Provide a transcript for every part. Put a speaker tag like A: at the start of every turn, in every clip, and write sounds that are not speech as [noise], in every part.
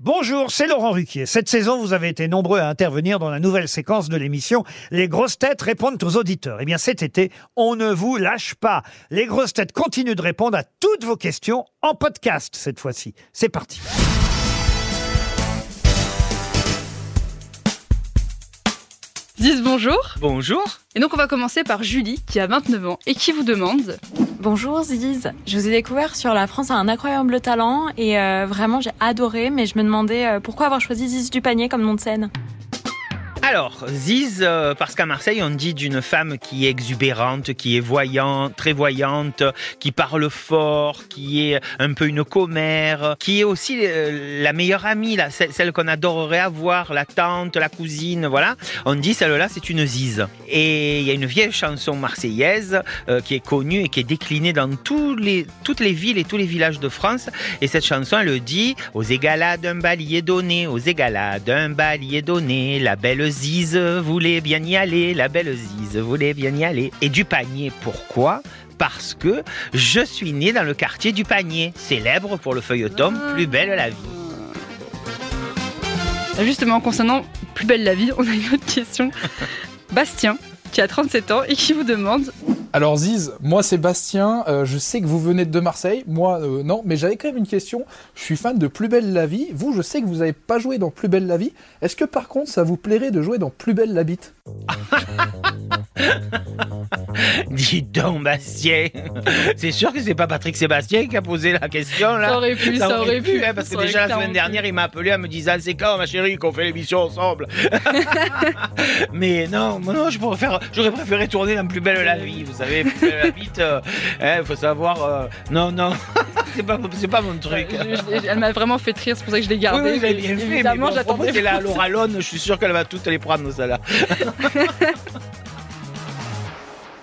A: Bonjour, c'est Laurent Ruquier. Cette saison, vous avez été nombreux à intervenir dans la nouvelle séquence de l'émission Les grosses têtes répondent aux auditeurs. Eh bien, cet été, on ne vous lâche pas. Les grosses têtes continuent de répondre à toutes vos questions en podcast cette fois-ci. C'est parti.
B: Ziz, bonjour.
C: Bonjour.
B: Et donc on va commencer par Julie qui a 29 ans et qui vous demande
D: Bonjour Ziz, je vous ai découvert sur La France a un incroyable talent et euh, vraiment j'ai adoré mais je me demandais euh, pourquoi avoir choisi Ziz du panier comme nom de scène?
C: Alors, Ziz, euh, parce qu'à Marseille, on dit d'une femme qui est exubérante, qui est voyante, très voyante, qui parle fort, qui est un peu une commère, qui est aussi euh, la meilleure amie, celle, qu'on adorerait avoir, la tante, la cousine, voilà. On dit celle-là, c'est une Ziz. Et il y a une vieille chanson marseillaise euh, qui est connue et qui est déclinée dans toutes les villes et tous les villages de France. Et cette chanson, elle dit Aux égalades, un balier donné, aux égalades, un balier donné, la belle Ziz voulait bien y aller, la belle Ziz voulait bien y aller. Et du panier, pourquoi? Parce que je suis né dans le quartier du panier, célèbre pour le feuilleton Plus belle la vie.
B: Justement, concernant Plus belle la vie, [laughs] on a une autre question. [laughs] Bastien, qui a 37 ans et qui vous demande
E: Alors Ziz, moi c'est Bastien, euh, je sais que vous venez de Marseille, moi euh, non, mais j'avais quand même une question. Je suis fan de Plus belle la vie. Vous, je sais que vous n'avez pas joué dans Plus belle la vie. Est-ce que par contre ça vous plairait de jouer dans Plus belle la bite? [laughs]
C: Dis donc, Bastien. [laughs] C'est sûr que c'est pas Patrick Sébastien qui a posé la question là.
B: Ça aurait pu, ça aurait pu,
C: hein, parce que déjà la semaine dernière, il m'a appelé en me disant c'est quand ma chérie qu'on fait l'émission ensemble? [laughs] Mais non, non, je préfère, j'aurais préféré tourner dans Plus belle la vie. Vous savez, Plus belle la vie. Il faut savoir. euh, non, non, [laughs] c'est pas, pas mon truc.
B: Je- je- Elle m'a vraiment fait rire, c'est pour ça que je l'ai
C: Oui,
B: gardée.
C: oui, avez bien fait, mais
B: Évidemment,
C: bon,
B: j'attendais.
C: la Laura Lone, je suis sûr qu'elle va toutes les prendre, celle-là.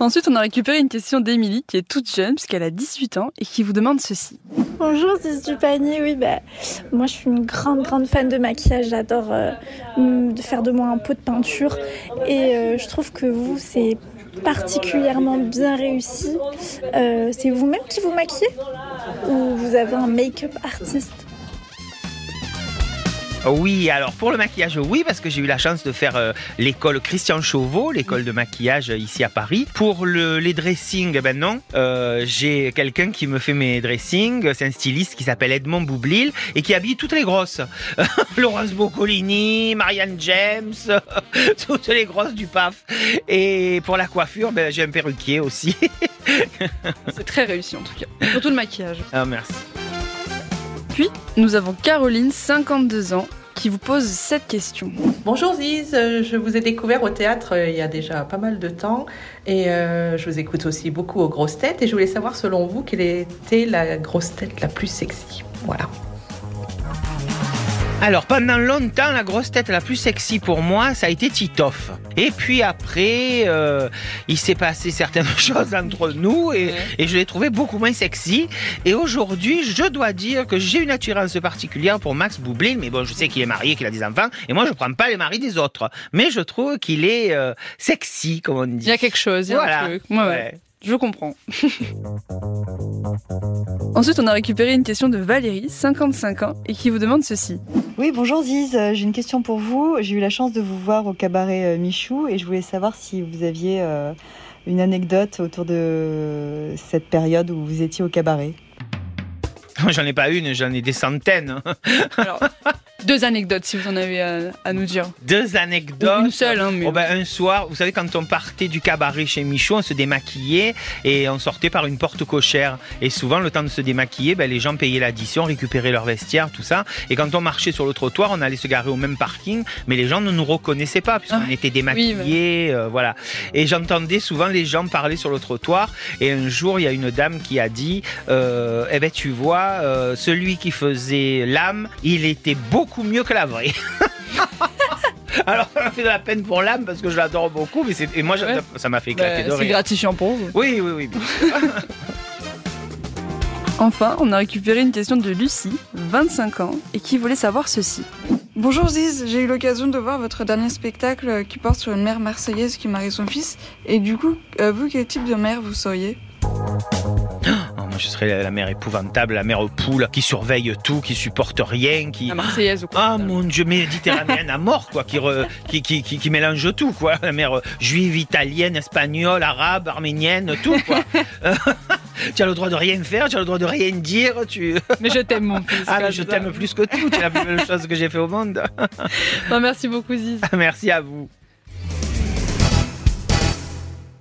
B: Ensuite, on a récupéré une question d'Émilie qui est toute jeune puisqu'elle a 18 ans et qui vous demande ceci.
F: Bonjour Ziz du panier, oui bah moi je suis une grande grande fan de maquillage, j'adore euh, faire de moi un pot de peinture. Et euh, je trouve que vous c'est particulièrement bien réussi. Euh, c'est vous-même qui vous maquillez? Ou vous avez un make-up artiste?
C: Oui, alors pour le maquillage, oui, parce que j'ai eu la chance de faire euh, l'école Christian Chauveau, l'école de maquillage euh, ici à Paris. Pour le, les dressings, eh ben non, Euh, j'ai quelqu'un qui me fait mes dressings, c'est un styliste qui s'appelle Edmond Boublil et qui habille toutes les grosses. [laughs] Laurence Boccolini, Marianne James, [laughs] toutes les grosses du PAF. Et pour la coiffure, ben, j'ai un perruquier aussi. [laughs]
B: C'est très réussi en tout cas. Surtout le maquillage.
C: ah, merci.
B: Puis, nous avons Caroline, 52 ans, qui vous pose cette question.
G: Bonjour Ziz, Euh, je vous ai découvert au théâtre euh, il y a déjà pas mal de temps et euh, je vous écoute aussi beaucoup aux grosses têtes et je voulais savoir selon vous quelle était la grosse tête la plus sexy? Voilà.
C: Alors pendant longtemps, la grosse tête la plus sexy pour moi, ça a été Titoff. Et puis après, euh, il s'est passé certaines [laughs] choses entre nous et,
B: Ouais.
C: et je l'ai trouvé beaucoup moins sexy. Et aujourd'hui, je dois dire que j'ai une attirance particulière pour Max Boublil. Mais bon, je sais qu'il est marié, qu'il a des enfants. Et moi, je prends pas les maris des autres. Mais je trouve qu'il est euh, sexy, comme on dit.
B: Il y a quelque chose, il y a
C: Voilà.
B: un truc. Ouais, ouais. Je comprends. [laughs] Ensuite, on a récupéré une question de Valérie, 55 ans, et qui vous demande ceci.
H: Oui, bonjour Ziz, Euh, j'ai une question pour vous. J'ai eu la chance de vous voir au cabaret euh, Michou et je voulais savoir si vous aviez euh, une anecdote autour de cette période où vous étiez au cabaret. [laughs]
C: J'en ai pas une, j'en ai des centaines.
B: Alors, deux anecdotes si vous en avez à, à nous dire.
C: Deux
B: Ou
C: anecdotes.
B: une seule, hein, mais.
C: Oh ben, un soir, vous savez, quand on partait du cabaret chez Michaud, on se démaquillait et on sortait par une porte cochère. Et souvent, le temps de se démaquiller, ben, les gens payaient l'addition, récupéraient leur vestiaire, tout ça. Et quand on marchait sur le trottoir, on allait se garer au même parking, mais les gens ne nous reconnaissaient pas puisqu'on
B: Ah,
C: était démaquillés, euh, voilà. Et j'entendais souvent les gens parler sur le trottoir. Et un jour, il y a une dame qui a dit, euh, eh ben, tu vois, euh, celui qui faisait l'âme, il était beaucoup mieux que la vraie. [laughs] Alors, ça m'a fait de la peine pour l'âme parce que je l'adore beaucoup, mais c'est et moi, ça m'a fait
B: Bah,
C: éclater de
B: c'est
C: rire.
B: gratifiant pour vous.
C: Oui, oui, oui. [laughs]
B: Enfin, on a récupéré une question de Lucie, 25 ans, et qui voulait savoir ceci.
I: Bonjour Ziz, j'ai eu l'occasion de voir votre dernier spectacle qui porte sur une mère marseillaise qui marie son fils. Et du coup, euh, vous, quel type de mère vous seriez?
C: Moi, je serais la mère épouvantable, la mère poule qui surveille tout, qui supporte rien, qui.
B: La Marseillaise ou quoi
C: Ah mon dieu, méditerranéenne à mort, quoi, qui, re- qui, qui, qui, qui mélange tout, quoi. La mère euh, juive, italienne, espagnole, arabe, arménienne, tout, quoi. [laughs] Euh, [laughs] tu as le droit de rien faire, tu as le droit de rien dire, tu. [laughs]
B: Mais je t'aime, mon fils.
C: Ah, mais je t'aime plus que tout, c'est la plus belle chose que j'ai fait au monde.
B: Merci beaucoup, Ziz.
C: Merci à vous.